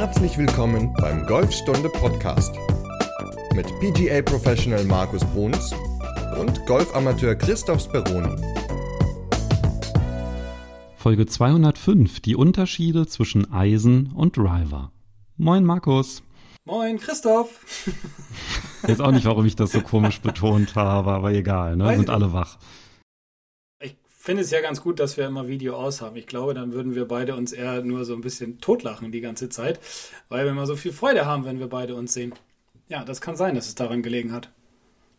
Herzlich willkommen beim Golfstunde Podcast mit PGA Professional Markus Bruns und Golfamateur Christoph Speroni. Folge 205: Die Unterschiede zwischen Eisen und Driver. Moin Markus. Moin Christoph. Ich weiß auch nicht, warum ich das so komisch betont habe, aber egal, ne? Sind alle wach finde es ja ganz gut, dass wir immer Video aus haben. Ich glaube, dann würden wir beide uns eher nur so ein bisschen totlachen die ganze Zeit, weil wir immer so viel Freude haben, wenn wir beide uns sehen. Ja, das kann sein, dass es daran gelegen hat,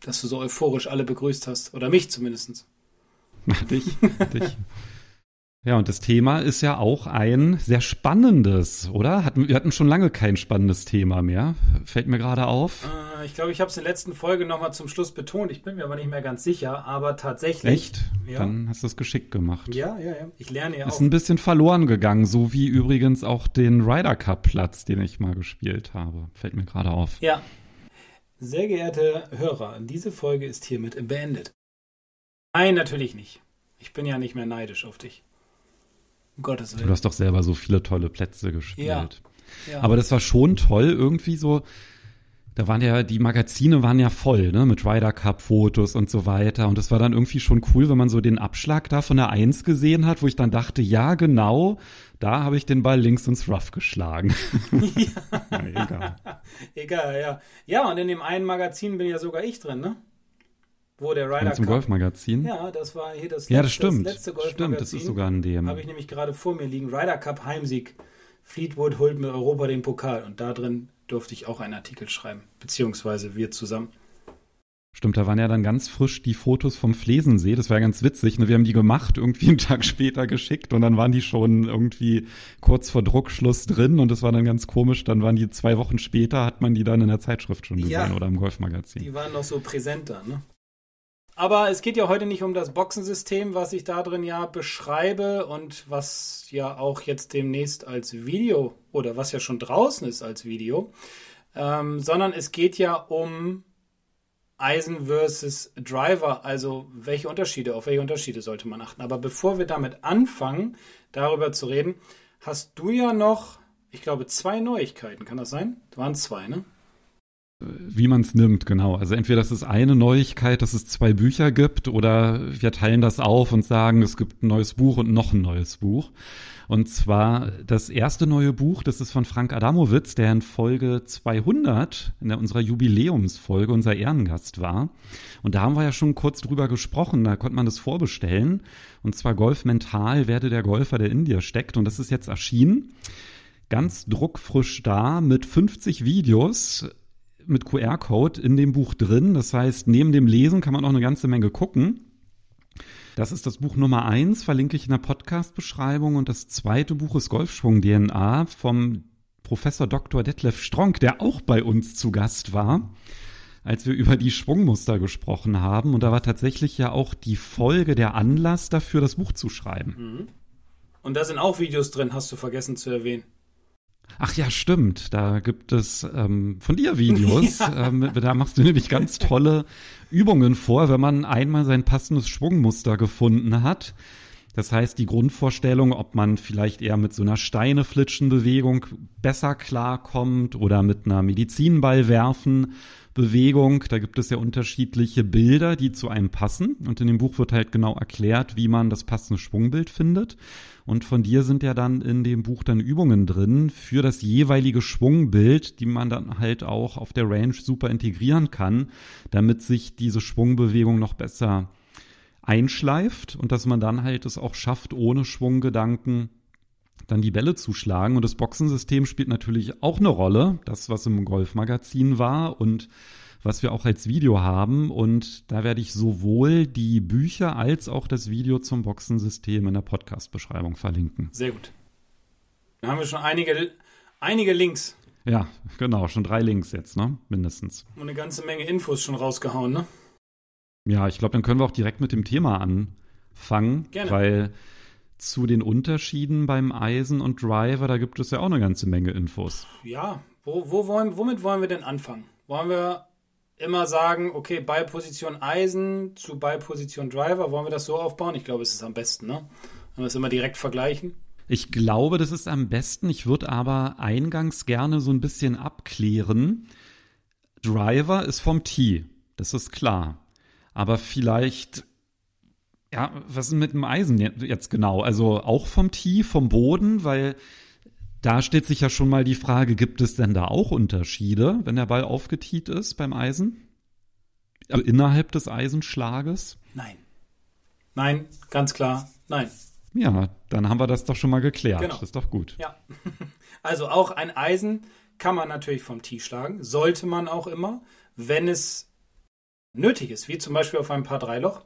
dass du so euphorisch alle begrüßt hast. Oder mich zumindest. dich, dich. Ja, und das Thema ist ja auch ein sehr spannendes, oder? Hatten, wir hatten schon lange kein spannendes Thema mehr. Fällt mir gerade auf. Äh, ich glaube, ich habe es in der letzten Folge nochmal zum Schluss betont. Ich bin mir aber nicht mehr ganz sicher, aber tatsächlich. Echt? Ja. Dann hast du es geschickt gemacht. Ja, ja, ja. Ich lerne ja ist auch. Ist ein bisschen verloren gegangen, so wie übrigens auch den Ryder Cup Platz, den ich mal gespielt habe. Fällt mir gerade auf. Ja. Sehr geehrte Hörer, diese Folge ist hiermit beendet. Nein, natürlich nicht. Ich bin ja nicht mehr neidisch auf dich. Um Gottes Willen. Du hast doch selber so viele tolle Plätze gespielt. Ja. ja. Aber das war schon toll, irgendwie so. Da waren ja, die Magazine waren ja voll, ne, mit Ryder Cup Fotos und so weiter. Und das war dann irgendwie schon cool, wenn man so den Abschlag da von der Eins gesehen hat, wo ich dann dachte, ja, genau, da habe ich den Ball links ins Rough geschlagen. Ja. ja, egal. egal, ja. Ja, und in dem einen Magazin bin ja sogar ich drin, ne? wo der Ryder Zum Golfmagazin? Ja, das war hier das, letzte, ja, das, stimmt. das letzte Golfmagazin. Stimmt, das ist sogar ein dem. Habe ich nämlich gerade vor mir liegen. Ryder Cup Heimsieg. Fleetwood holt mit Europa den Pokal. Und da drin durfte ich auch einen Artikel schreiben. Beziehungsweise wir zusammen. Stimmt, da waren ja dann ganz frisch die Fotos vom Flesensee. Das war ja ganz witzig. Ne? Wir haben die gemacht, irgendwie einen Tag später geschickt und dann waren die schon irgendwie kurz vor Druckschluss drin und das war dann ganz komisch. Dann waren die zwei Wochen später, hat man die dann in der Zeitschrift schon gesehen ja, oder im Golfmagazin. Die waren noch so präsenter, ne? Aber es geht ja heute nicht um das Boxensystem, was ich da drin ja beschreibe und was ja auch jetzt demnächst als Video oder was ja schon draußen ist als Video, ähm, sondern es geht ja um Eisen versus Driver, also welche Unterschiede, auf welche Unterschiede sollte man achten. Aber bevor wir damit anfangen, darüber zu reden, hast du ja noch, ich glaube, zwei Neuigkeiten. Kann das sein? Das waren zwei, ne? Wie man es nimmt, genau. Also entweder das ist eine Neuigkeit, dass es zwei Bücher gibt, oder wir teilen das auf und sagen, es gibt ein neues Buch und noch ein neues Buch. Und zwar das erste neue Buch, das ist von Frank Adamowitz, der in Folge 200, in unserer Jubiläumsfolge, unser Ehrengast war. Und da haben wir ja schon kurz drüber gesprochen, da konnte man das vorbestellen. Und zwar Golf Mental, werde der Golfer, der in dir steckt. Und das ist jetzt erschienen ganz druckfrisch da mit 50 Videos mit QR-Code in dem Buch drin. Das heißt, neben dem Lesen kann man auch eine ganze Menge gucken. Das ist das Buch Nummer eins, verlinke ich in der Podcast-Beschreibung. Und das zweite Buch ist Golfschwung DNA vom Professor Dr. Detlef Stronk, der auch bei uns zu Gast war, als wir über die Schwungmuster gesprochen haben. Und da war tatsächlich ja auch die Folge der Anlass dafür, das Buch zu schreiben. Mhm. Und da sind auch Videos drin, hast du vergessen zu erwähnen. Ach ja, stimmt. Da gibt es ähm, von dir Videos. Ja. Ähm, da machst du nämlich ganz tolle Übungen vor, wenn man einmal sein passendes Schwungmuster gefunden hat. Das heißt, die Grundvorstellung, ob man vielleicht eher mit so einer Steineflitschen-Bewegung besser klarkommt oder mit einer Medizinball werfen Bewegung. Da gibt es ja unterschiedliche Bilder, die zu einem passen. Und in dem Buch wird halt genau erklärt, wie man das passende Schwungbild findet. Und von dir sind ja dann in dem Buch dann Übungen drin für das jeweilige Schwungbild, die man dann halt auch auf der Range super integrieren kann, damit sich diese Schwungbewegung noch besser einschleift und dass man dann halt es auch schafft, ohne Schwunggedanken dann die Bälle zu schlagen. Und das Boxensystem spielt natürlich auch eine Rolle. Das, was im Golfmagazin war und was wir auch als Video haben. Und da werde ich sowohl die Bücher als auch das Video zum Boxensystem in der Podcast-Beschreibung verlinken. Sehr gut. Dann haben wir schon einige, einige Links. Ja, genau, schon drei Links jetzt, ne? Mindestens. Und eine ganze Menge Infos schon rausgehauen, ne? Ja, ich glaube, dann können wir auch direkt mit dem Thema anfangen. Gerne. Weil zu den Unterschieden beim Eisen und Driver, da gibt es ja auch eine ganze Menge Infos. Ja, wo, wo wollen, womit wollen wir denn anfangen? Wollen wir immer sagen, okay, bei Position Eisen zu bei Position Driver, wollen wir das so aufbauen? Ich glaube, es ist am besten, ne? Wenn wir es immer direkt vergleichen. Ich glaube, das ist am besten. Ich würde aber eingangs gerne so ein bisschen abklären. Driver ist vom Tee, das ist klar. Aber vielleicht, ja, was ist mit dem Eisen jetzt genau? Also auch vom Tee, vom Boden, weil da stellt sich ja schon mal die Frage, gibt es denn da auch Unterschiede, wenn der Ball aufgetiet ist beim Eisen? Also innerhalb des Eisenschlages? Nein. Nein, ganz klar, nein. Ja, dann haben wir das doch schon mal geklärt. Genau. Das ist doch gut. Ja. Also auch ein Eisen kann man natürlich vom Tee schlagen, sollte man auch immer, wenn es nötig ist, wie zum Beispiel auf einem Paar Dreiloch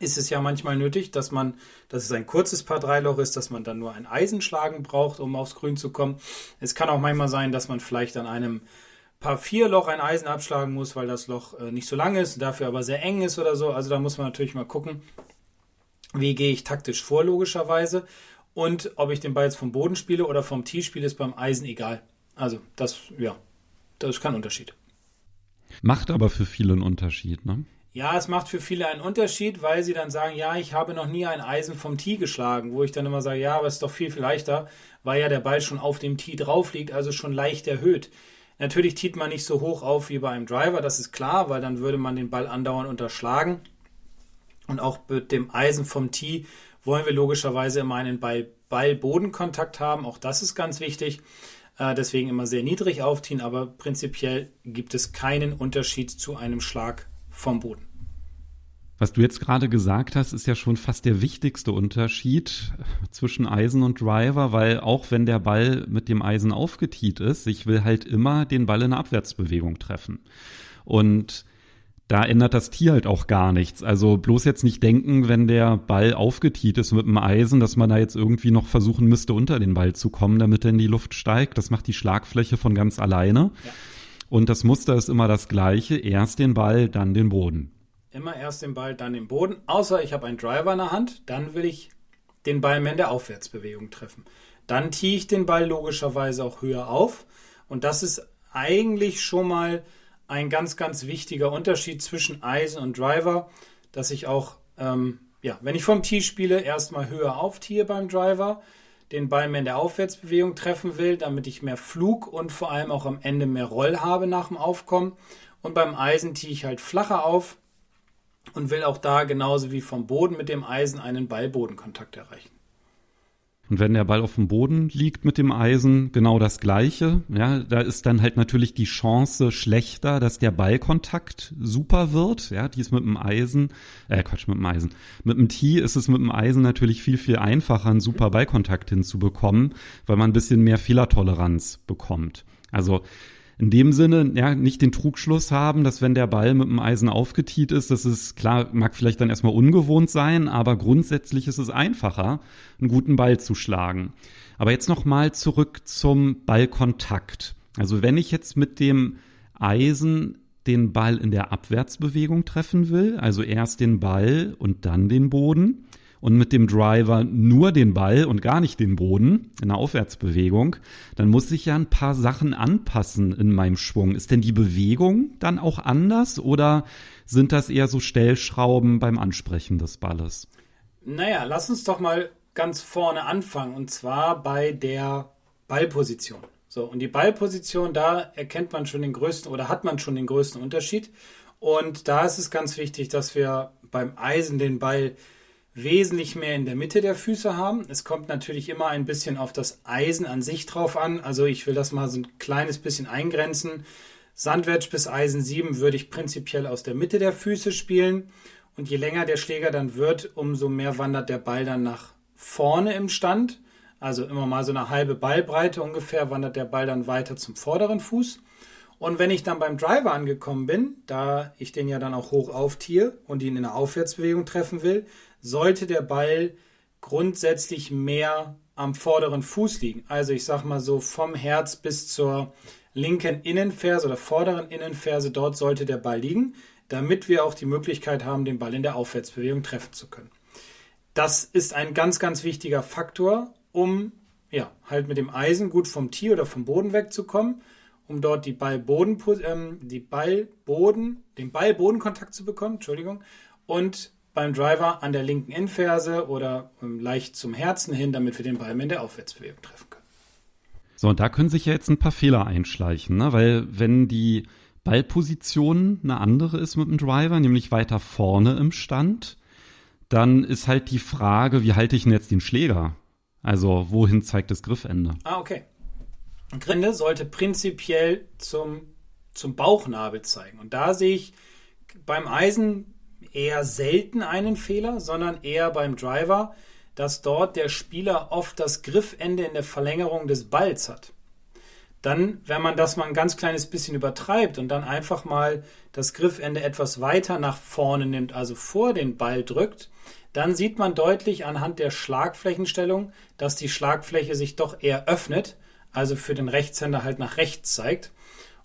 ist es ja manchmal nötig, dass man, dass es ein kurzes Paar Dreiloch ist, dass man dann nur ein Eisen schlagen braucht, um aufs Grün zu kommen. Es kann auch manchmal sein, dass man vielleicht an einem Paar vier Loch ein Eisen abschlagen muss, weil das Loch äh, nicht so lang ist, dafür aber sehr eng ist oder so. Also da muss man natürlich mal gucken, wie gehe ich taktisch vor, logischerweise. Und ob ich den Ball jetzt vom Boden spiele oder vom Tee spiele, ist beim Eisen egal. Also, das, ja, das ist kein Unterschied. Macht aber für viele einen Unterschied, ne? Ja, es macht für viele einen Unterschied, weil sie dann sagen, ja, ich habe noch nie ein Eisen vom Tee geschlagen, wo ich dann immer sage, ja, aber es ist doch viel, viel leichter, weil ja der Ball schon auf dem Tee drauf liegt, also schon leicht erhöht. Natürlich tiet man nicht so hoch auf wie bei einem Driver, das ist klar, weil dann würde man den Ball andauernd unterschlagen. Und auch mit dem Eisen vom Tee wollen wir logischerweise immer einen Ball-Bodenkontakt haben. Auch das ist ganz wichtig. Äh, deswegen immer sehr niedrig aufziehen, aber prinzipiell gibt es keinen Unterschied zu einem Schlag vom Boden. Was du jetzt gerade gesagt hast, ist ja schon fast der wichtigste Unterschied zwischen Eisen und Driver, weil auch wenn der Ball mit dem Eisen aufgetiet ist, ich will halt immer den Ball in eine Abwärtsbewegung treffen. Und da ändert das Tier halt auch gar nichts. Also bloß jetzt nicht denken, wenn der Ball aufgetiet ist mit dem Eisen, dass man da jetzt irgendwie noch versuchen müsste, unter den Ball zu kommen, damit er in die Luft steigt. Das macht die Schlagfläche von ganz alleine. Ja. Und das Muster ist immer das gleiche. Erst den Ball, dann den Boden. Immer erst den Ball, dann den Boden. Außer ich habe einen Driver in der Hand, dann will ich den Ball mehr in der Aufwärtsbewegung treffen. Dann tiehe ich den Ball logischerweise auch höher auf. Und das ist eigentlich schon mal ein ganz, ganz wichtiger Unterschied zwischen Eisen und Driver, dass ich auch, ähm, ja, wenn ich vom Tee spiele, erstmal höher auftiehe beim Driver, den Ball mehr in der Aufwärtsbewegung treffen will, damit ich mehr Flug und vor allem auch am Ende mehr Roll habe nach dem Aufkommen. Und beim Eisen tiehe ich halt flacher auf und will auch da genauso wie vom Boden mit dem Eisen einen Ball-Bodenkontakt erreichen. Und wenn der Ball auf dem Boden liegt mit dem Eisen, genau das Gleiche. Ja, da ist dann halt natürlich die Chance schlechter, dass der Ballkontakt super wird. Ja, die ist mit dem Eisen, äh, Quatsch, mit dem Eisen. Mit dem Tee ist es mit dem Eisen natürlich viel, viel einfacher, einen super Ballkontakt hinzubekommen, weil man ein bisschen mehr Fehlertoleranz bekommt. Also, in dem Sinne ja nicht den Trugschluss haben, dass wenn der Ball mit dem Eisen aufgetiet ist, das ist klar, mag vielleicht dann erstmal ungewohnt sein, aber grundsätzlich ist es einfacher, einen guten Ball zu schlagen. Aber jetzt nochmal zurück zum Ballkontakt. Also wenn ich jetzt mit dem Eisen den Ball in der Abwärtsbewegung treffen will, also erst den Ball und dann den Boden, und mit dem Driver nur den Ball und gar nicht den Boden in der Aufwärtsbewegung, dann muss ich ja ein paar Sachen anpassen in meinem Schwung. Ist denn die Bewegung dann auch anders oder sind das eher so Stellschrauben beim Ansprechen des Balles? Naja, lass uns doch mal ganz vorne anfangen und zwar bei der Ballposition. So, und die Ballposition, da erkennt man schon den größten oder hat man schon den größten Unterschied. Und da ist es ganz wichtig, dass wir beim Eisen den Ball wesentlich mehr in der Mitte der Füße haben. Es kommt natürlich immer ein bisschen auf das Eisen an sich drauf an. Also ich will das mal so ein kleines bisschen eingrenzen. Sandwedge bis Eisen 7 würde ich prinzipiell aus der Mitte der Füße spielen. Und je länger der Schläger dann wird, umso mehr wandert der Ball dann nach vorne im Stand. Also immer mal so eine halbe Ballbreite ungefähr wandert der Ball dann weiter zum vorderen Fuß. Und wenn ich dann beim Driver angekommen bin, da ich den ja dann auch hoch auftiere und ihn in einer Aufwärtsbewegung treffen will, sollte der Ball grundsätzlich mehr am vorderen Fuß liegen. Also ich sag mal so vom Herz bis zur linken Innenferse oder vorderen Innenferse, dort sollte der Ball liegen, damit wir auch die Möglichkeit haben, den Ball in der Aufwärtsbewegung treffen zu können. Das ist ein ganz, ganz wichtiger Faktor, um ja, halt mit dem Eisen gut vom Tee oder vom Boden wegzukommen, um dort die Ballboden, ähm, die Ballboden, den Ballbodenkontakt zu bekommen, Entschuldigung, und beim Driver an der linken Endferse oder leicht zum Herzen hin, damit wir den Ball in der Aufwärtsbewegung treffen können. So, und da können sich ja jetzt ein paar Fehler einschleichen, ne? weil wenn die Ballposition eine andere ist mit dem Driver, nämlich weiter vorne im Stand, dann ist halt die Frage, wie halte ich denn jetzt den Schläger? Also wohin zeigt das Griffende? Ah, okay. Grinde sollte prinzipiell zum, zum Bauchnabel zeigen. Und da sehe ich beim Eisen eher selten einen Fehler, sondern eher beim Driver, dass dort der Spieler oft das Griffende in der Verlängerung des Balls hat. Dann, wenn man das mal ein ganz kleines bisschen übertreibt und dann einfach mal das Griffende etwas weiter nach vorne nimmt, also vor den Ball drückt, dann sieht man deutlich anhand der Schlagflächenstellung, dass die Schlagfläche sich doch eher öffnet, also für den Rechtshänder halt nach rechts zeigt.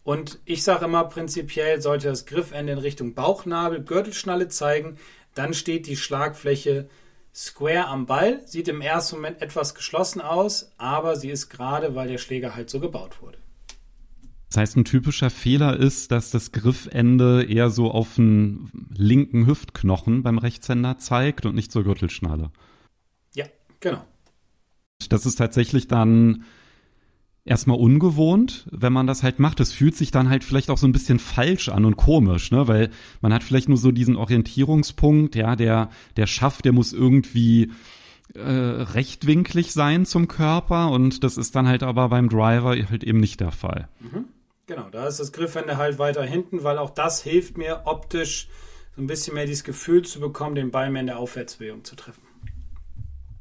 Und ich sage immer, prinzipiell sollte das Griffende in Richtung Bauchnabel, Gürtelschnalle zeigen. Dann steht die Schlagfläche square am Ball. Sieht im ersten Moment etwas geschlossen aus, aber sie ist gerade, weil der Schläger halt so gebaut wurde. Das heißt, ein typischer Fehler ist, dass das Griffende eher so auf den linken Hüftknochen beim Rechtshänder zeigt und nicht zur Gürtelschnalle. Ja, genau. Das ist tatsächlich dann erstmal ungewohnt, wenn man das halt macht. Es fühlt sich dann halt vielleicht auch so ein bisschen falsch an und komisch, ne? Weil man hat vielleicht nur so diesen Orientierungspunkt, ja, der, der Schaft, der muss irgendwie äh, rechtwinklig sein zum Körper und das ist dann halt aber beim Driver halt eben nicht der Fall. Mhm. Genau, da ist das Griffende halt weiter hinten, weil auch das hilft mir optisch so ein bisschen mehr dieses Gefühl zu bekommen, den Ball mehr in der Aufwärtsbewegung zu treffen.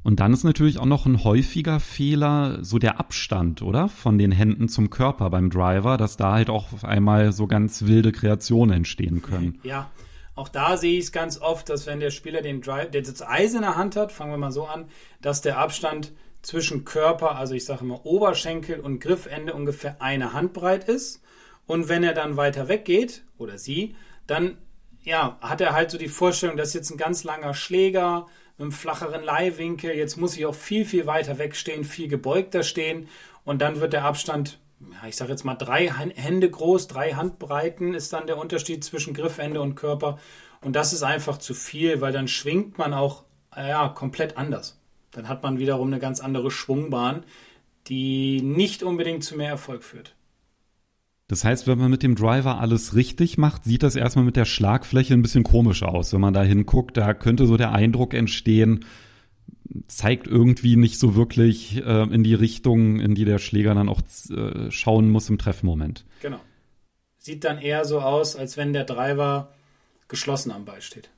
Und dann ist natürlich auch noch ein häufiger Fehler so der Abstand, oder? Von den Händen zum Körper beim Driver, dass da halt auch auf einmal so ganz wilde Kreationen entstehen können. Ja, auch da sehe ich es ganz oft, dass wenn der Spieler den Drive, der das Eis in der Hand hat, fangen wir mal so an, dass der Abstand zwischen Körper, also ich sage immer Oberschenkel und Griffende ungefähr eine Handbreit ist. Und wenn er dann weiter weggeht, oder sie, dann ja, hat er halt so die Vorstellung, dass jetzt ein ganz langer Schläger, einem flacheren Leihwinkel. Jetzt muss ich auch viel, viel weiter wegstehen, viel gebeugter stehen. Und dann wird der Abstand, ich sage jetzt mal drei Hände groß, drei Handbreiten ist dann der Unterschied zwischen Griffende und Körper. Und das ist einfach zu viel, weil dann schwingt man auch ja, komplett anders. Dann hat man wiederum eine ganz andere Schwungbahn, die nicht unbedingt zu mehr Erfolg führt. Das heißt, wenn man mit dem Driver alles richtig macht, sieht das erstmal mit der Schlagfläche ein bisschen komisch aus. Wenn man da hinguckt, da könnte so der Eindruck entstehen, zeigt irgendwie nicht so wirklich äh, in die Richtung, in die der Schläger dann auch äh, schauen muss im Treffmoment. Genau. Sieht dann eher so aus, als wenn der Driver geschlossen am Ball steht.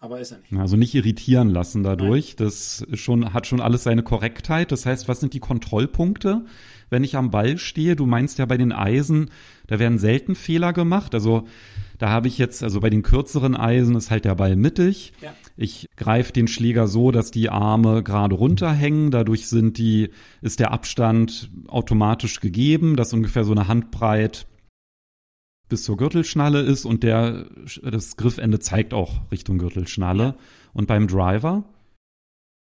Aber ist er nicht. Also nicht irritieren lassen dadurch. Nein. Das schon, hat schon alles seine Korrektheit. Das heißt, was sind die Kontrollpunkte? wenn ich am Ball stehe. Du meinst ja bei den Eisen, da werden selten Fehler gemacht. Also da habe ich jetzt, also bei den kürzeren Eisen ist halt der Ball mittig. Ja. Ich greife den Schläger so, dass die Arme gerade runterhängen. Dadurch sind die, ist der Abstand automatisch gegeben, dass ungefähr so eine Handbreit bis zur Gürtelschnalle ist und der, das Griffende zeigt auch Richtung Gürtelschnalle. Ja. Und beim Driver?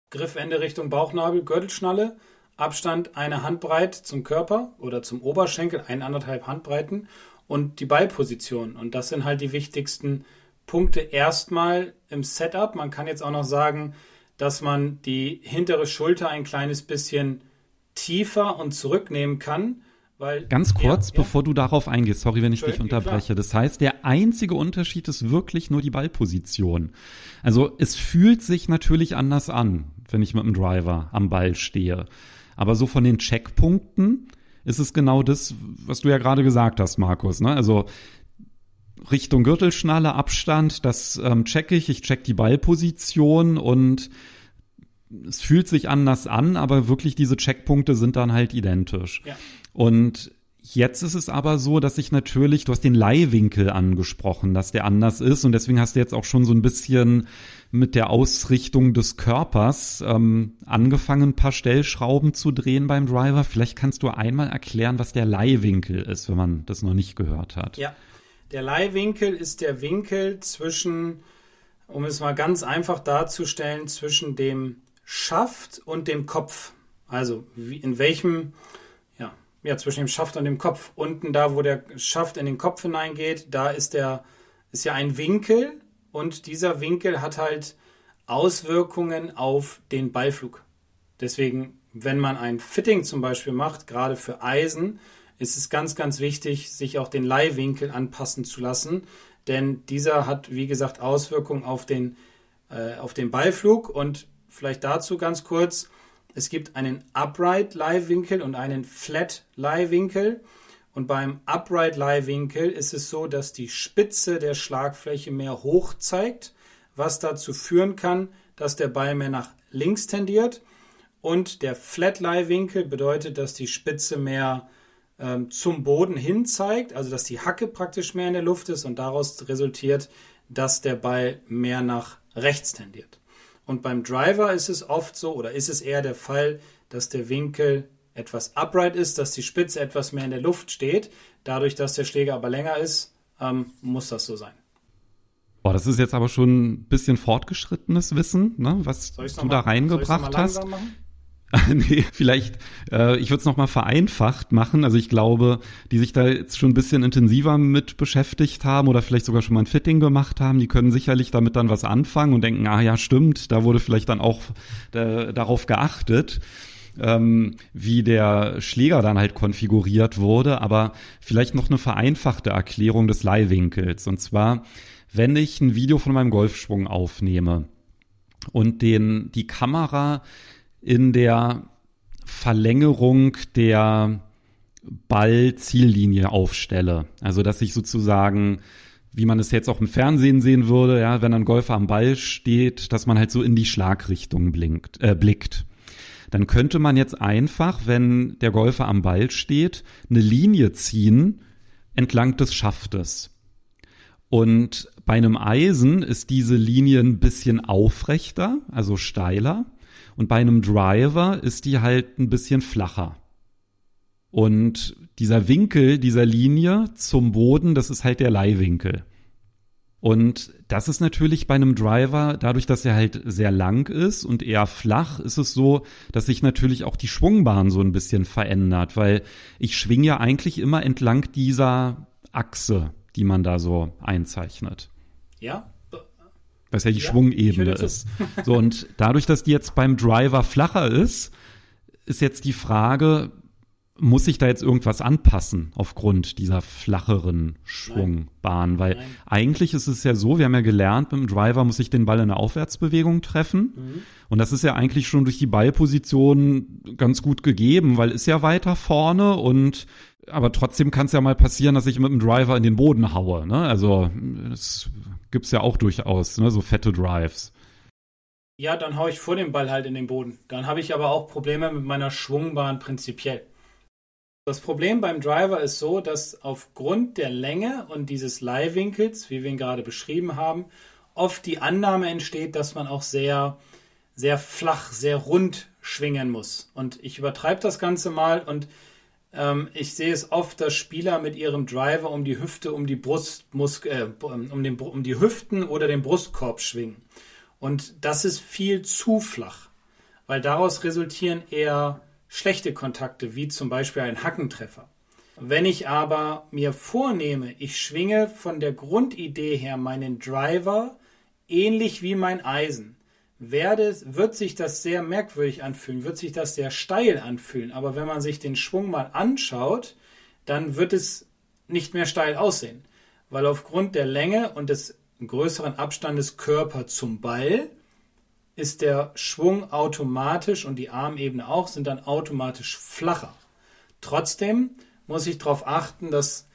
Griffende Richtung Bauchnabel, Gürtelschnalle. Abstand eine Handbreit zum Körper oder zum Oberschenkel, eineinhalb Handbreiten und die Ballposition. Und das sind halt die wichtigsten Punkte erstmal im Setup. Man kann jetzt auch noch sagen, dass man die hintere Schulter ein kleines bisschen tiefer und zurücknehmen kann. Weil, Ganz kurz, ja, bevor ja. du darauf eingehst, sorry, wenn ich dich unterbreche. Klar. Das heißt, der einzige Unterschied ist wirklich nur die Ballposition. Also es fühlt sich natürlich anders an, wenn ich mit dem Driver am Ball stehe. Aber so von den Checkpunkten ist es genau das, was du ja gerade gesagt hast, Markus. Ne? Also Richtung Gürtelschnalle, Abstand, das ähm, check ich. Ich check die Ballposition und es fühlt sich anders an, aber wirklich diese Checkpunkte sind dann halt identisch. Ja. Und Jetzt ist es aber so, dass ich natürlich, du hast den Leihwinkel angesprochen, dass der anders ist und deswegen hast du jetzt auch schon so ein bisschen mit der Ausrichtung des Körpers ähm, angefangen, ein paar Stellschrauben zu drehen beim Driver. Vielleicht kannst du einmal erklären, was der Leihwinkel ist, wenn man das noch nicht gehört hat. Ja, der Leihwinkel ist der Winkel zwischen, um es mal ganz einfach darzustellen, zwischen dem Schaft und dem Kopf. Also in welchem, ja, zwischen dem Schaft und dem Kopf. Unten da, wo der Schaft in den Kopf hineingeht, da ist der, ist ja ein Winkel und dieser Winkel hat halt Auswirkungen auf den Ballflug. Deswegen, wenn man ein Fitting zum Beispiel macht, gerade für Eisen, ist es ganz, ganz wichtig, sich auch den Leihwinkel anpassen zu lassen, denn dieser hat, wie gesagt, Auswirkungen auf den, äh, auf den Ballflug und vielleicht dazu ganz kurz, es gibt einen Upright Leihwinkel und einen Flat Leihwinkel. Und beim Upright Leihwinkel ist es so, dass die Spitze der Schlagfläche mehr hoch zeigt, was dazu führen kann, dass der Ball mehr nach links tendiert. Und der Flat Leihwinkel bedeutet, dass die Spitze mehr ähm, zum Boden hin zeigt, also dass die Hacke praktisch mehr in der Luft ist und daraus resultiert, dass der Ball mehr nach rechts tendiert. Und beim Driver ist es oft so, oder ist es eher der Fall, dass der Winkel etwas upright ist, dass die Spitze etwas mehr in der Luft steht. Dadurch, dass der Schläger aber länger ist, ähm, muss das so sein. Boah, das ist jetzt aber schon ein bisschen fortgeschrittenes Wissen, ne, was du da reingebracht hast. Machen? nee, vielleicht, äh, ich würde es nochmal vereinfacht machen. Also ich glaube, die sich da jetzt schon ein bisschen intensiver mit beschäftigt haben oder vielleicht sogar schon mal ein Fitting gemacht haben, die können sicherlich damit dann was anfangen und denken, ah ja, stimmt, da wurde vielleicht dann auch äh, darauf geachtet. Ähm, wie der Schläger dann halt konfiguriert wurde, aber vielleicht noch eine vereinfachte Erklärung des Leihwinkels. Und zwar, wenn ich ein Video von meinem Golfschwung aufnehme und den, die Kamera in der Verlängerung der Ball-Ziellinie aufstelle. Also dass ich sozusagen, wie man es jetzt auch im Fernsehen sehen würde, ja, wenn ein Golfer am Ball steht, dass man halt so in die Schlagrichtung blinkt, äh, blickt. Dann könnte man jetzt einfach, wenn der Golfer am Ball steht, eine Linie ziehen entlang des Schaftes. Und bei einem Eisen ist diese Linie ein bisschen aufrechter, also steiler. Und bei einem Driver ist die halt ein bisschen flacher. Und dieser Winkel dieser Linie zum Boden, das ist halt der Leihwinkel. Und das ist natürlich bei einem Driver, dadurch, dass er halt sehr lang ist und eher flach, ist es so, dass sich natürlich auch die Schwungbahn so ein bisschen verändert, weil ich schwinge ja eigentlich immer entlang dieser Achse, die man da so einzeichnet. Ja, was ja die ja, Schwungebene ist. So, und dadurch, dass die jetzt beim Driver flacher ist, ist jetzt die Frage, muss ich da jetzt irgendwas anpassen aufgrund dieser flacheren Schwungbahn? Nein. Weil Nein. eigentlich ist es ja so, wir haben ja gelernt, mit dem Driver muss ich den Ball in eine Aufwärtsbewegung treffen. Mhm. Und das ist ja eigentlich schon durch die Ballposition ganz gut gegeben, weil ist ja weiter vorne und aber trotzdem kann es ja mal passieren, dass ich mit dem Driver in den Boden haue. Ne? Also das gibt's ja auch durchaus, ne? so fette Drives. Ja, dann haue ich vor dem Ball halt in den Boden. Dann habe ich aber auch Probleme mit meiner Schwungbahn prinzipiell. Das Problem beim Driver ist so, dass aufgrund der Länge und dieses Leihwinkels, wie wir ihn gerade beschrieben haben, oft die Annahme entsteht, dass man auch sehr, sehr flach, sehr rund schwingen muss. Und ich übertreibe das Ganze mal und ähm, ich sehe es oft, dass Spieler mit ihrem Driver um die Hüfte, um die Brustmus äh, um, den, um die Hüften oder den Brustkorb schwingen. Und das ist viel zu flach, weil daraus resultieren eher schlechte Kontakte, wie zum Beispiel ein Hackentreffer. Wenn ich aber mir vornehme, ich schwinge von der Grundidee her meinen Driver ähnlich wie mein Eisen, werde, wird sich das sehr merkwürdig anfühlen, wird sich das sehr steil anfühlen. Aber wenn man sich den Schwung mal anschaut, dann wird es nicht mehr steil aussehen. Weil aufgrund der Länge und des größeren Abstandes Körper zum Ball ist der Schwung automatisch und die Armebene auch sind dann automatisch flacher. Trotzdem muss ich darauf achten, dass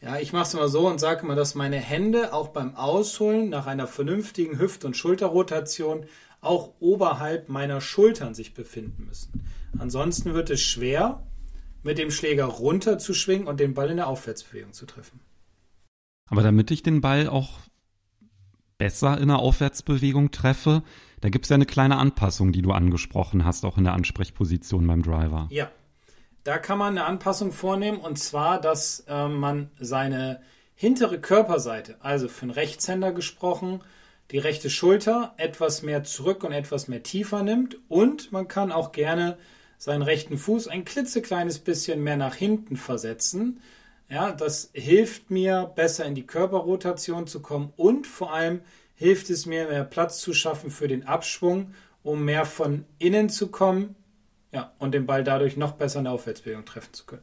ja, ich mache es immer so und sage immer, dass meine Hände auch beim Ausholen nach einer vernünftigen Hüft- und Schulterrotation auch oberhalb meiner Schultern sich befinden müssen. Ansonsten wird es schwer, mit dem Schläger runter zu schwingen und den Ball in der Aufwärtsbewegung zu treffen. Aber damit ich den Ball auch besser in der Aufwärtsbewegung treffe, da gibt es ja eine kleine Anpassung, die du angesprochen hast, auch in der Ansprechposition beim Driver. Ja, da kann man eine Anpassung vornehmen und zwar, dass äh, man seine hintere Körperseite, also für einen Rechtshänder gesprochen, die rechte Schulter etwas mehr zurück und etwas mehr tiefer nimmt und man kann auch gerne seinen rechten Fuß ein klitzekleines bisschen mehr nach hinten versetzen. Ja, das hilft mir besser in die Körperrotation zu kommen und vor allem hilft es mir, mehr Platz zu schaffen für den Abschwung, um mehr von innen zu kommen ja, und den Ball dadurch noch besser in der Aufwärtsbewegung treffen zu können.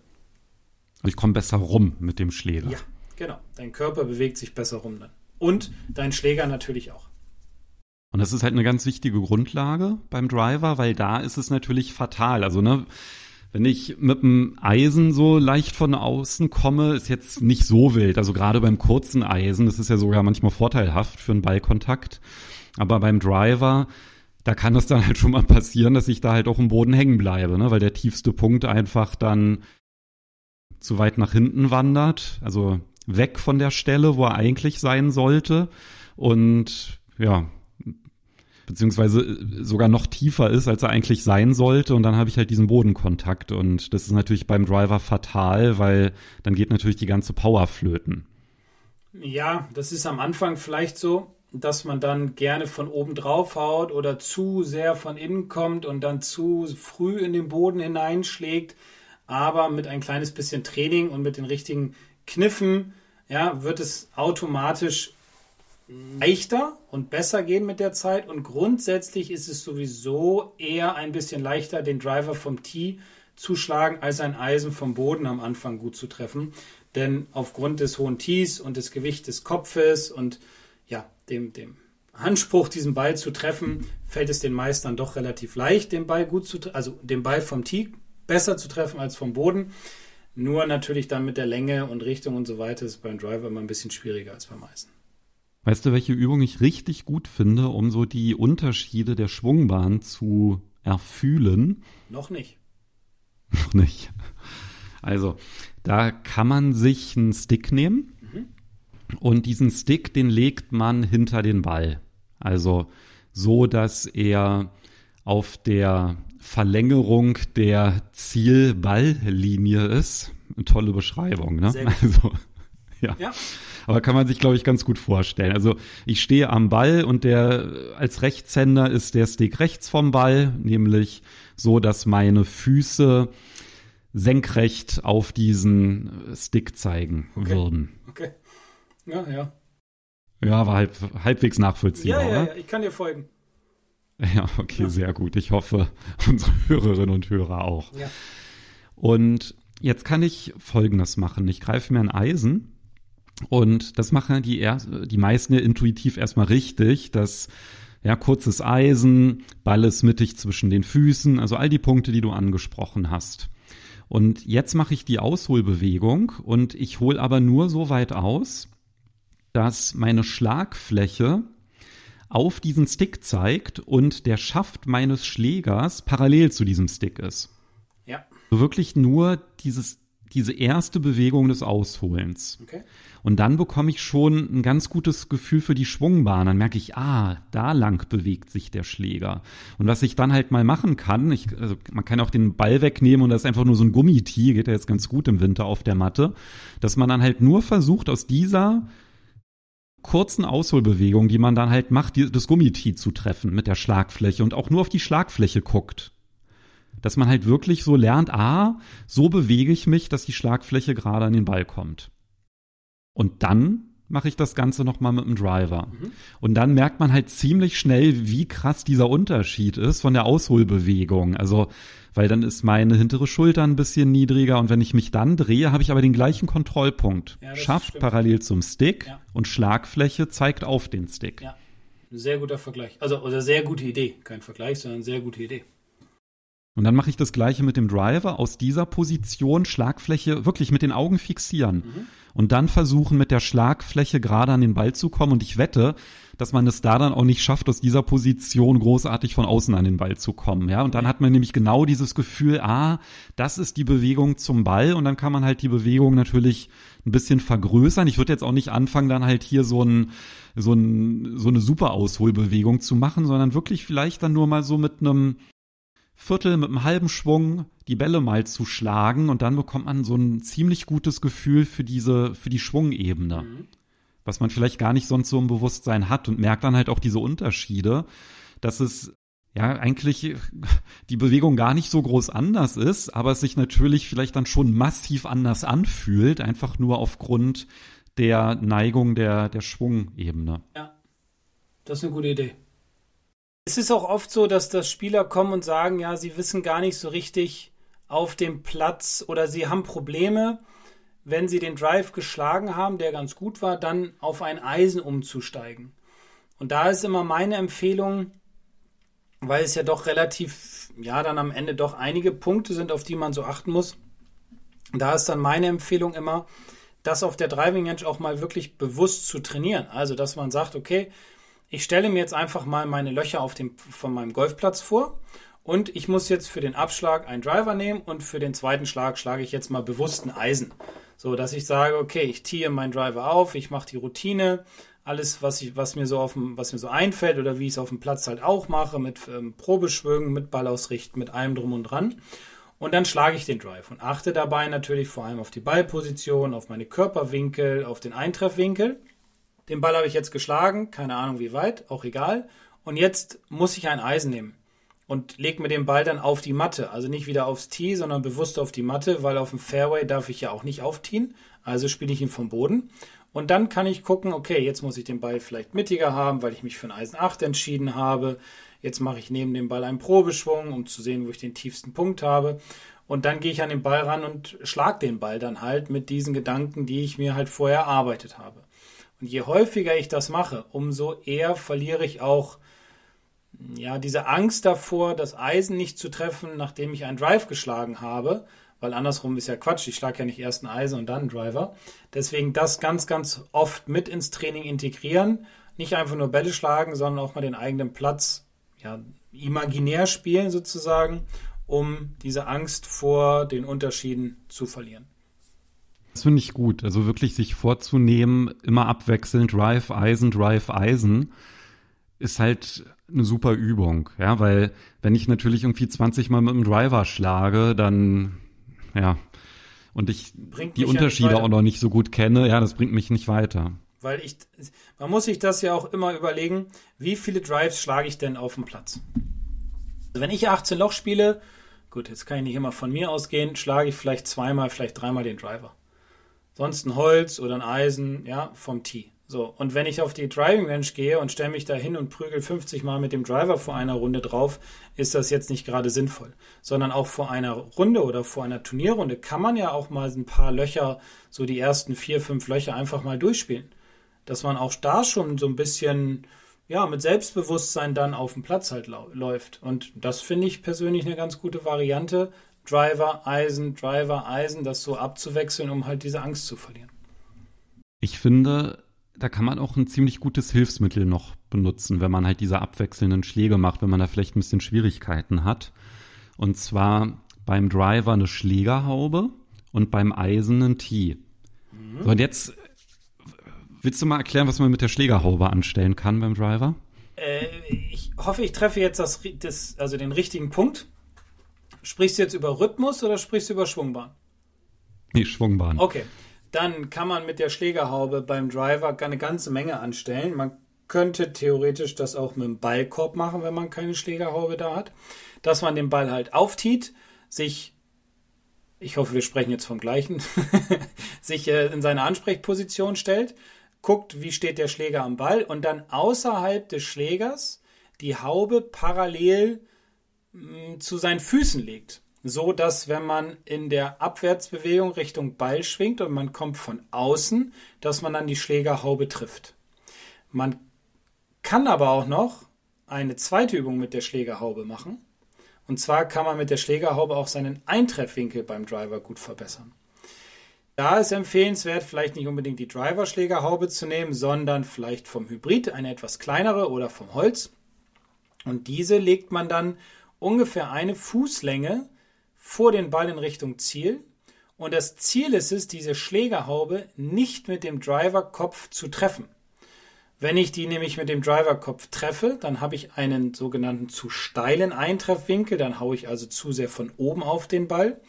Ich komme besser rum mit dem Schläger. Ja, genau. Dein Körper bewegt sich besser rum dann. Und dein Schläger natürlich auch. Und das ist halt eine ganz wichtige Grundlage beim Driver, weil da ist es natürlich fatal. Also, ne, wenn ich mit dem Eisen so leicht von außen komme, ist jetzt nicht so wild. Also gerade beim kurzen Eisen, das ist ja sogar manchmal vorteilhaft für einen Ballkontakt. Aber beim Driver, da kann es dann halt schon mal passieren, dass ich da halt auch im Boden hängen bleibe, ne? weil der tiefste Punkt einfach dann zu weit nach hinten wandert, also weg von der Stelle, wo er eigentlich sein sollte. Und ja, beziehungsweise äh, sogar noch tiefer ist, als er eigentlich sein sollte. Und dann habe ich halt diesen Bodenkontakt. Und das ist natürlich beim Driver fatal, weil dann geht natürlich die ganze Power flöten. Ja, das ist am Anfang vielleicht so, dass man dann gerne von oben drauf haut oder zu sehr von innen kommt und dann zu früh in den Boden hineinschlägt. Aber mit ein kleines bisschen Training und mit den richtigen Kniffen, ja, wird es automatisch leichter und besser gehen mit der Zeit. Und grundsätzlich ist es sowieso eher ein bisschen leichter, den Driver vom Tee zu schlagen, als ein Eisen vom Boden am Anfang gut zu treffen. Denn aufgrund des hohen Tees und des Gewichts des Kopfes und ja, dem, dem Anspruch, diesen Ball zu treffen, fällt es den Meistern doch relativ leicht, den Ball gut zu also den Ball vom Tee besser zu treffen als vom Boden. Nur natürlich dann mit der Länge und Richtung und so weiter ist beim Driver immer ein bisschen schwieriger als beim Eisen. Weißt du, welche Übung ich richtig gut finde, um so die Unterschiede der Schwungbahn zu erfühlen? Noch nicht. Noch nicht. Also, da kann man sich einen Stick nehmen mhm. und diesen Stick, den legt man hinter den Ball. Also so, dass er auf der Verlängerung der Zielballlinie ist. Eine tolle Beschreibung, ne? Also, ja. ja. Aber kann man sich, glaube ich, ganz gut vorstellen. Also ich stehe am Ball und der als Rechtshänder ist der Stick rechts vom Ball, nämlich so, dass meine Füße senkrecht auf diesen Stick zeigen okay. würden. Okay. Ja, ja. Ja, war halb, halbwegs nachvollziehbar. Ja, ja, ja, ich kann dir folgen. Ja, okay, ja. sehr gut. Ich hoffe, unsere Hörerinnen und Hörer auch. Ja. Und jetzt kann ich Folgendes machen. Ich greife mir ein Eisen und das machen die, er die meisten ja intuitiv erstmal richtig, dass ja, kurzes Eisen, Ball ist mittig zwischen den Füßen, also all die Punkte, die du angesprochen hast. Und jetzt mache ich die Ausholbewegung und ich hole aber nur so weit aus, dass meine Schlagfläche auf diesen Stick zeigt und der Schaft meines Schlägers parallel zu diesem Stick ist. Ja. wirklich nur dieses, diese erste Bewegung des Ausholens. Okay. Und dann bekomme ich schon ein ganz gutes Gefühl für die Schwungbahn. Dann merke ich, ah, da lang bewegt sich der Schläger. Und was ich dann halt mal machen kann, ich, also man kann auch den Ball wegnehmen und das ist einfach nur so ein Gummitee, geht ja jetzt ganz gut im Winter auf der Matte, dass man dann halt nur versucht, aus dieser kurzen Ausholbewegung, die man dann halt macht, die, das Gummitee zu treffen mit der Schlagfläche und auch nur auf die Schlagfläche guckt. Dass man halt wirklich so lernt, ah, so bewege ich mich, dass die Schlagfläche gerade an den Ball kommt. Und dann mache ich das Ganze nochmal mit dem Driver. Mhm. Und dann merkt man halt ziemlich schnell, wie krass dieser Unterschied ist von der Ausholbewegung. Also, weil dann ist meine hintere Schulter ein bisschen niedriger und wenn ich mich dann drehe, habe ich aber den gleichen Kontrollpunkt. Ja, Schafft stimmt. parallel zum Stick ja. und Schlagfläche zeigt auf den Stick. Ja, sehr guter Vergleich. Also, oder sehr gute Idee. Kein Vergleich, sondern sehr gute Idee. Und dann mache ich das gleiche mit dem Driver. Aus dieser Position Schlagfläche wirklich mit den Augen fixieren. Mhm und dann versuchen mit der Schlagfläche gerade an den Ball zu kommen. Und ich wette, dass man es da dann auch nicht schafft, aus dieser Position großartig von außen an den Ball zu kommen. Ja, und dann hat man nämlich genau dieses Gefühl, ah, das ist die Bewegung zum Ball und dann kann man halt die Bewegung natürlich ein bisschen vergrößern. Ich würde jetzt auch nicht anfangen, dann halt hier so ein so, ein, so eine super Ausholbewegung zu machen, sondern wirklich vielleicht dann nur mal so mit einem Viertel mit einem halben Schwung die Bälle mal zu schlagen und dann bekommt man so ein ziemlich gutes Gefühl für diese, für die Schwungebene. Mhm. Was man vielleicht gar nicht sonst so im Bewusstsein hat und merkt dann halt auch diese Unterschiede, dass es ja eigentlich die Bewegung gar nicht so groß anders ist, aber es sich natürlich vielleicht dann schon massiv anders anfühlt, einfach nur aufgrund der Neigung der, der Schwungebene. Ja. Das ist eine gute Idee. Es ist auch oft so, dass das Spieler kommen und sagen, ja, sie wissen gar nicht so richtig auf dem Platz oder sie haben Probleme, wenn sie den Drive geschlagen haben, der ganz gut war, dann auf ein Eisen umzusteigen. Und da ist immer meine Empfehlung, weil es ja doch relativ, ja, dann am Ende doch einige Punkte sind, auf die man so achten muss. Da ist dann meine Empfehlung immer, das auf der Driving Range auch mal wirklich bewusst zu trainieren. Also, dass man sagt, okay, ich stelle mir jetzt einfach mal meine Löcher auf dem, von meinem Golfplatz vor und ich muss jetzt für den Abschlag einen Driver nehmen und für den zweiten Schlag schlage ich jetzt mal bewusst ein Eisen. So, dass ich sage, okay, ich tiehe meinen Driver auf, ich mache die Routine, alles, was, ich, was, mir so auf dem, was mir so einfällt oder wie ich es auf dem Platz halt auch mache, mit ähm, Probeschwüngen, mit Ballausrichten, mit allem drum und dran. Und dann schlage ich den Drive und achte dabei natürlich vor allem auf die Ballposition, auf meine Körperwinkel, auf den Eintreffwinkel. Den Ball habe ich jetzt geschlagen, keine Ahnung wie weit, auch egal. Und jetzt muss ich ein Eisen nehmen und lege mir den Ball dann auf die Matte. Also nicht wieder aufs Tee, sondern bewusst auf die Matte, weil auf dem Fairway darf ich ja auch nicht aufziehen. Also spiele ich ihn vom Boden. Und dann kann ich gucken, okay, jetzt muss ich den Ball vielleicht mittiger haben, weil ich mich für ein Eisen 8 entschieden habe. Jetzt mache ich neben dem Ball einen Probeschwung, um zu sehen, wo ich den tiefsten Punkt habe. Und dann gehe ich an den Ball ran und schlag den Ball dann halt mit diesen Gedanken, die ich mir halt vorher erarbeitet habe. Und je häufiger ich das mache, umso eher verliere ich auch ja, diese Angst davor, das Eisen nicht zu treffen, nachdem ich einen Drive geschlagen habe, weil andersrum ist ja Quatsch, ich schlage ja nicht erst ein Eisen und dann einen Driver. Deswegen das ganz, ganz oft mit ins Training integrieren. Nicht einfach nur Bälle schlagen, sondern auch mal den eigenen Platz ja, imaginär spielen sozusagen, um diese Angst vor den Unterschieden zu verlieren. Das finde ich gut. Also wirklich sich vorzunehmen, immer abwechselnd Drive, Eisen, Drive, Eisen, ist halt eine super Übung. Ja, weil wenn ich natürlich irgendwie 20 Mal mit dem Driver schlage, dann, ja, und ich bringt die Unterschiede ja auch noch nicht so gut kenne, ja, das bringt mich nicht weiter. Weil ich, man muss sich das ja auch immer überlegen, wie viele Drives schlage ich denn auf dem Platz? Also wenn ich 18 Loch spiele, gut, jetzt kann ich nicht immer von mir ausgehen, schlage ich vielleicht zweimal, vielleicht dreimal den Driver. Sonst ein Holz oder ein Eisen, ja, vom Tee. So, und wenn ich auf die Driving Range gehe und stelle mich da hin und prügel 50 Mal mit dem Driver vor einer Runde drauf, ist das jetzt nicht gerade sinnvoll. Sondern auch vor einer Runde oder vor einer Turnierrunde kann man ja auch mal ein paar Löcher, so die ersten vier, fünf Löcher einfach mal durchspielen. Dass man auch da schon so ein bisschen, ja, mit Selbstbewusstsein dann auf dem Platz halt läuft. Und das finde ich persönlich eine ganz gute Variante, Driver, Eisen, Driver, Eisen, das so abzuwechseln, um halt diese Angst zu verlieren. Ich finde, da kann man auch ein ziemlich gutes Hilfsmittel noch benutzen, wenn man halt diese abwechselnden Schläge macht, wenn man da vielleicht ein bisschen Schwierigkeiten hat. Und zwar beim Driver eine Schlägerhaube und beim Eisen ein Tee. Mhm. So, und jetzt willst du mal erklären, was man mit der Schlägerhaube anstellen kann beim Driver? Äh, ich hoffe, ich treffe jetzt das, das, also den richtigen Punkt. Sprichst du jetzt über Rhythmus oder sprichst du über Schwungbahn? Nee, Schwungbahn. Okay. Dann kann man mit der Schlägerhaube beim Driver eine ganze Menge anstellen. Man könnte theoretisch das auch mit dem Ballkorb machen, wenn man keine Schlägerhaube da hat. Dass man den Ball halt auftiet, sich, ich hoffe, wir sprechen jetzt vom gleichen, sich äh, in seine Ansprechposition stellt, guckt, wie steht der Schläger am Ball und dann außerhalb des Schlägers die Haube parallel zu seinen Füßen legt. So dass, wenn man in der Abwärtsbewegung Richtung Ball schwingt und man kommt von außen, dass man dann die Schlägerhaube trifft. Man kann aber auch noch eine zweite Übung mit der Schlägerhaube machen. Und zwar kann man mit der Schlägerhaube auch seinen Eintreffwinkel beim Driver gut verbessern. Da ist empfehlenswert, vielleicht nicht unbedingt die Driver-Schlägerhaube zu nehmen, sondern vielleicht vom Hybrid eine etwas kleinere oder vom Holz. Und diese legt man dann ungefähr eine Fußlänge vor den Ball in Richtung Ziel. Und das Ziel ist es, diese Schlägerhaube nicht mit dem Driverkopf zu treffen. Wenn ich die nämlich mit dem Driverkopf treffe, dann habe ich einen sogenannten zu steilen Eintreffwinkel, dann haue ich also zu sehr von oben auf den Ball.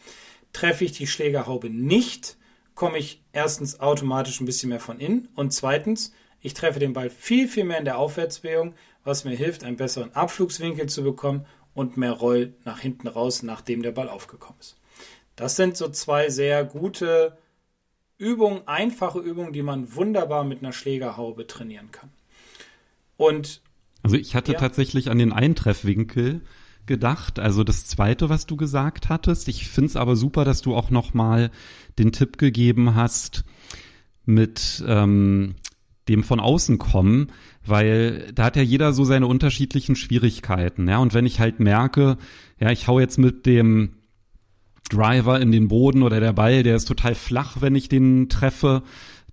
Treffe ich die Schlägerhaube nicht, komme ich erstens automatisch ein bisschen mehr von innen und zweitens, ich treffe den Ball viel, viel mehr in der Aufwärtsbewegung, was mir hilft, einen besseren Abflugswinkel zu bekommen und mehr Roll nach hinten raus, nachdem der Ball aufgekommen ist. Das sind so zwei sehr gute Übungen, einfache Übungen, die man wunderbar mit einer Schlägerhaube trainieren kann. Und Also ich hatte Ja. tatsächlich an den Eintreffwinkel gedacht, also das zweite, was du gesagt hattest. Ich find's aber super, dass du auch noch mal den Tipp gegeben hast mit ähm, dem von außen kommen, weil da hat ja jeder so seine unterschiedlichen Schwierigkeiten, ja. Und wenn ich halt merke, ja, ich hau jetzt mit dem Driver in den Boden oder der Ball, der ist total flach, wenn ich den treffe,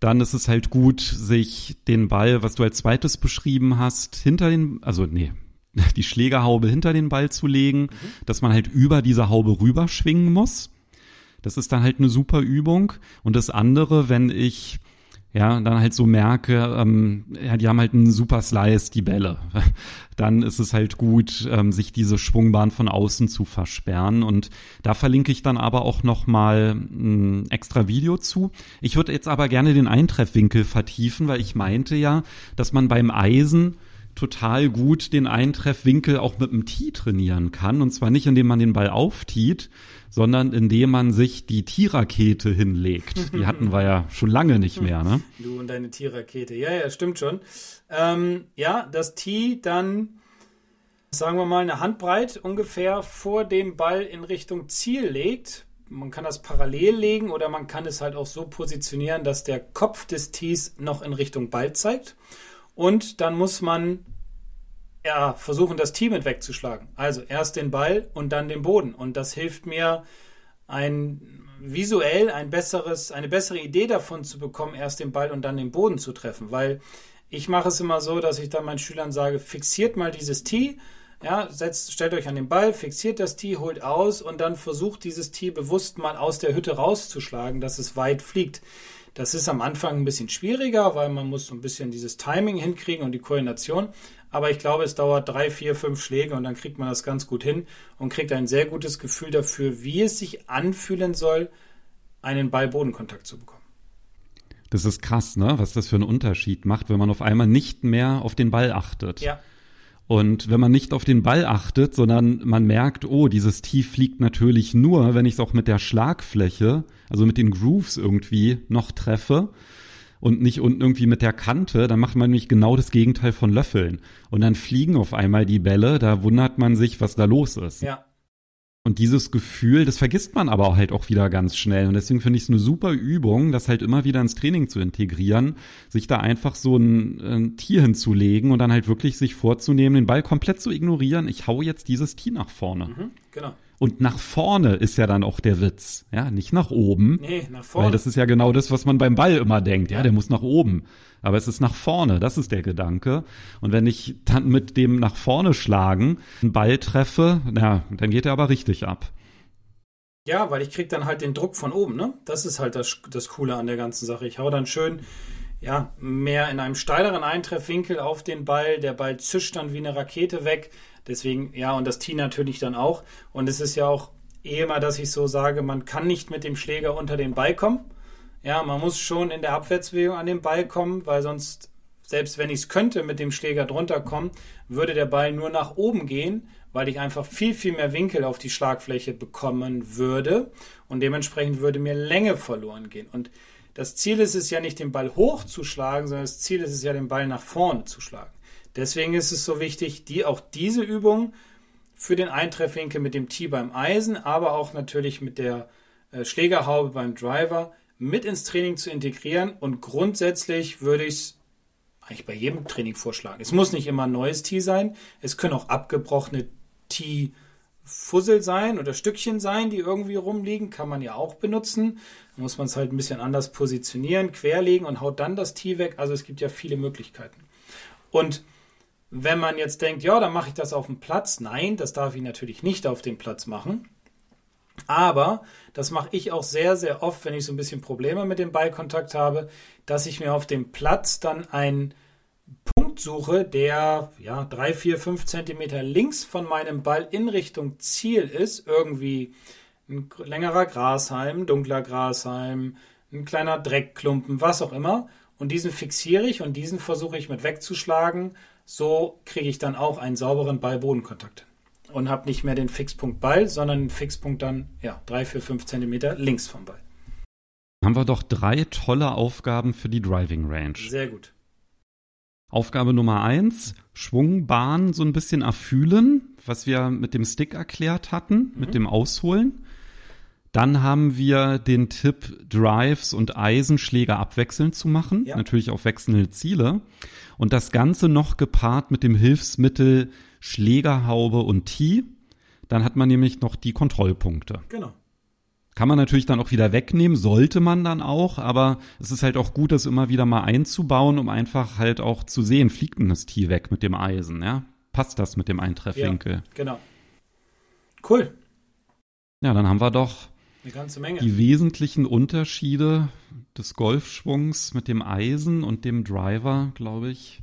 dann ist es halt gut, sich den Ball, was du als zweites beschrieben hast, hinter den, also nee, die Schlägerhaube hinter den Ball zu legen, dass man halt über diese Haube rüberschwingen muss. Das ist dann halt eine super Übung. Und das andere, wenn ich ja, dann halt so merke, ähm, ja, die haben halt einen super Slice, die Bälle. Dann ist es halt gut, ähm, sich diese Schwungbahn von außen zu versperren. Und da verlinke ich dann aber auch noch mal ein extra Video zu. Ich würde jetzt aber gerne den Eintreffwinkel vertiefen, weil ich meinte ja, dass man beim Eisen total gut den Eintreffwinkel auch mit dem Tee trainieren kann. Und zwar nicht, indem man den Ball auftiet, sondern indem man sich die Tierrakete hinlegt. Die hatten wir ja schon lange nicht mehr, ne? Du und deine Tierrakete. Ja, ja, stimmt schon. Ähm, ja, das Tee dann, sagen wir mal, eine Handbreit ungefähr vor dem Ball in Richtung Ziel legt. Man kann das parallel legen oder man kann es halt auch so positionieren, dass der Kopf des Tees noch in Richtung Ball zeigt. Und dann muss man ja, versuchen, das Tee mit wegzuschlagen. Also erst den Ball und dann den Boden. Und das hilft mir, ein visuell ein besseres, eine bessere Idee davon zu bekommen, erst den Ball und dann den Boden zu treffen. Weil ich mache es immer so, dass ich dann meinen Schülern sage, fixiert mal dieses Tee, ja, setzt, stellt euch an den Ball, fixiert das Tee, holt aus und dann versucht dieses Tee bewusst mal aus der Hütte rauszuschlagen, dass es weit fliegt. Das ist am Anfang ein bisschen schwieriger, weil man muss so ein bisschen dieses Timing hinkriegen und die Koordination. Aber ich glaube, es dauert drei, vier, fünf Schläge und dann kriegt man das ganz gut hin und kriegt ein sehr gutes Gefühl dafür, wie es sich anfühlen soll, einen Ball-Bodenkontakt zu bekommen. Das ist krass, ne? Was das für einen Unterschied macht, wenn man auf einmal nicht mehr auf den Ball achtet. Ja, Und wenn man nicht auf den Ball achtet, sondern man merkt, oh, dieses Tief fliegt natürlich nur, wenn ich es auch mit der Schlagfläche, also mit den Grooves irgendwie noch treffe und nicht unten irgendwie mit der Kante, dann macht man nämlich genau das Gegenteil von Löffeln. Und dann fliegen auf einmal die Bälle, da wundert man sich, was da los ist. ja, Und dieses Gefühl, das vergisst man aber halt auch wieder ganz schnell. Und deswegen finde ich es eine super Übung, das halt immer wieder ins Training zu integrieren, sich da einfach so ein, ein Tier hinzulegen und dann halt wirklich sich vorzunehmen, den Ball komplett zu ignorieren. Ich hau jetzt dieses Tier nach vorne. mhm, genau. Und nach vorne ist ja dann auch der Witz. Ja, nicht nach oben. Nee, nach vorne. Weil das ist ja genau das, was man beim Ball immer denkt. Ja, der muss nach oben. Aber es ist nach vorne. Das ist der Gedanke. Und wenn ich dann mit dem nach vorne schlagen einen Ball treffe, na, dann geht er aber richtig ab. Ja, weil ich krieg dann halt den Druck von oben, ne? Das ist halt das, das Coole an der ganzen Sache. Ich hau dann schön, ja, mehr in einem steileren Eintreffwinkel auf den Ball. Der Ball zischt dann wie eine Rakete weg. Deswegen, ja, und das Tee natürlich dann auch. Und es ist ja auch eh immer, dass ich so sage, man kann nicht mit dem Schläger unter den Ball kommen. Ja, man muss schon in der Abwärtsbewegung an den Ball kommen, weil sonst, selbst wenn ich es könnte, mit dem Schläger drunter kommen, würde der Ball nur nach oben gehen, weil ich einfach viel, viel mehr Winkel auf die Schlagfläche bekommen würde und dementsprechend würde mir Länge verloren gehen. Und das Ziel ist es ja nicht, den Ball hochzuschlagen, sondern das Ziel ist es ja, den Ball nach vorne zu schlagen. Deswegen ist es so wichtig, die, auch diese Übung für den Eintreffwinkel mit dem Tee beim Eisen, aber auch natürlich mit der äh, Schlägerhaube beim Driver mit ins Training zu integrieren. Und grundsätzlich würde ich es eigentlich bei jedem Training vorschlagen. Es muss nicht immer ein neues Tee sein. Es können auch abgebrochene Tee-Fussel sein oder Stückchen sein, die irgendwie rumliegen. Kann man ja auch benutzen. Da muss man es halt ein bisschen anders positionieren, querlegen und haut dann das Tee weg. Also es gibt ja viele Möglichkeiten. Und wenn man jetzt denkt, ja, dann mache ich das auf dem Platz. Nein, das darf ich natürlich nicht auf dem Platz machen. Aber das mache ich auch sehr, sehr oft, wenn ich so ein bisschen Probleme mit dem Ballkontakt habe, dass ich mir auf dem Platz dann einen Punkt suche, der ja drei, vier, fünf Zentimeter links von meinem Ball in Richtung Ziel ist. Irgendwie ein längerer Grashalm, dunkler Grashalm, ein kleiner Dreckklumpen, was auch immer. Und diesen fixiere ich und diesen versuche ich mit wegzuschlagen. So kriege ich dann auch einen sauberen Ball-Bodenkontakt und habe nicht mehr den Fixpunkt Ball, sondern den Fixpunkt dann ja drei, vier, fünf Zentimeter links vom Ball. Haben wir doch drei tolle Aufgaben für die Driving Range. Sehr gut. Aufgabe Nummer eins, Schwungbahn so ein bisschen erfühlen, was wir mit dem Stick erklärt hatten, mhm. mit dem Ausholen. Dann haben wir den Tipp, Drives und Eisenschläger abwechselnd zu machen, ja. natürlich auf wechselnde Ziele. Und das Ganze noch gepaart mit dem Hilfsmittel Schlägerhaube und Tee. Dann hat man nämlich noch die Kontrollpunkte. Genau. Kann man natürlich dann auch wieder wegnehmen, sollte man dann auch, aber es ist halt auch gut, das immer wieder mal einzubauen, um einfach halt auch zu sehen, fliegt denn das Tee weg mit dem Eisen, ja? Passt das mit dem Eintreffwinkel? Ja, genau. Cool. Ja, dann haben wir doch eine ganze Menge. Die wesentlichen Unterschiede des Golfschwungs mit dem Eisen und dem Driver, glaube ich.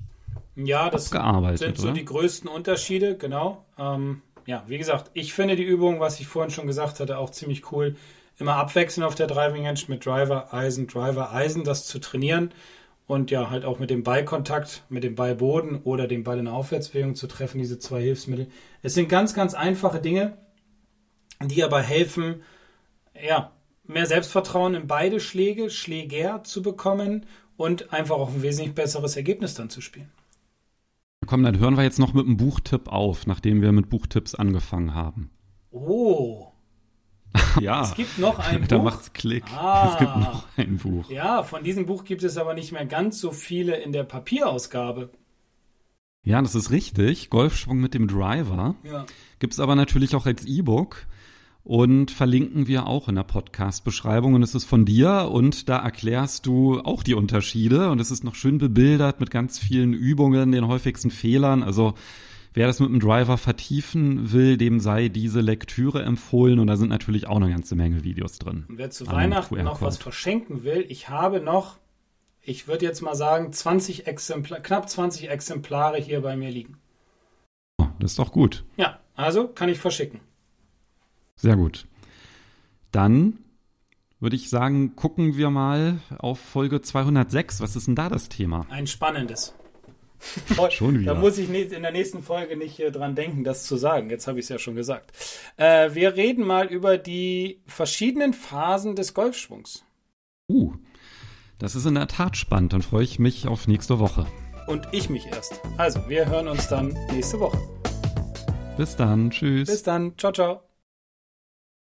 Ja, das sind so oder? die größten Unterschiede, genau. Ähm, ja, wie gesagt, ich finde die Übung, was ich vorhin schon gesagt hatte, auch ziemlich cool. Immer abwechseln auf der Driving Edge mit Driver, Eisen, Driver, Eisen, das zu trainieren und ja, halt auch mit dem Ballkontakt, mit dem Ballboden oder dem Ball in der Aufwärtsbewegung zu treffen, diese zwei Hilfsmittel. Es sind ganz, ganz einfache Dinge, die aber helfen, ja, mehr Selbstvertrauen in beide Schläge, Schläger zu bekommen und einfach auch ein wesentlich besseres Ergebnis dann zu spielen. Komm, dann hören wir jetzt noch mit einem Buchtipp auf, nachdem wir mit Buchtipps angefangen haben. Oh. ja. Es gibt noch ein Buch. Da macht's Klick. Ah. Es gibt noch ein Buch. Ja, von diesem Buch gibt es aber nicht mehr ganz so viele in der Papierausgabe. Ja, das ist richtig. Golfschwung mit dem Driver. Ja. Gibt es aber natürlich auch als E-Book und verlinken wir auch in der Podcast-Beschreibung. Und es ist von dir und da erklärst du auch die Unterschiede und es ist noch schön bebildert mit ganz vielen Übungen, den häufigsten Fehlern. Also wer das mit dem Driver vertiefen will, dem sei diese Lektüre empfohlen und da sind natürlich auch eine ganze Menge Videos drin. Und wer zu Weihnachten noch was verschenken will, ich habe noch, ich würde jetzt mal sagen, 20 Exemplare, knapp 20 Exemplare hier bei mir liegen. Oh, das ist doch gut. Ja, also kann ich verschicken. Sehr gut. Dann würde ich sagen, gucken wir mal auf Folge 206. Was ist denn da das Thema? Ein spannendes. schon wieder. Da muss ich in der nächsten Folge nicht äh, dran denken, das zu sagen. Jetzt habe ich es ja schon gesagt. Äh, wir reden mal über die verschiedenen Phasen des Golfschwungs. Uh, das ist in der Tat spannend. Dann freue ich mich auf nächste Woche. Und ich mich erst. Also, wir hören uns dann nächste Woche. Bis dann. Tschüss. Bis dann. Ciao, ciao.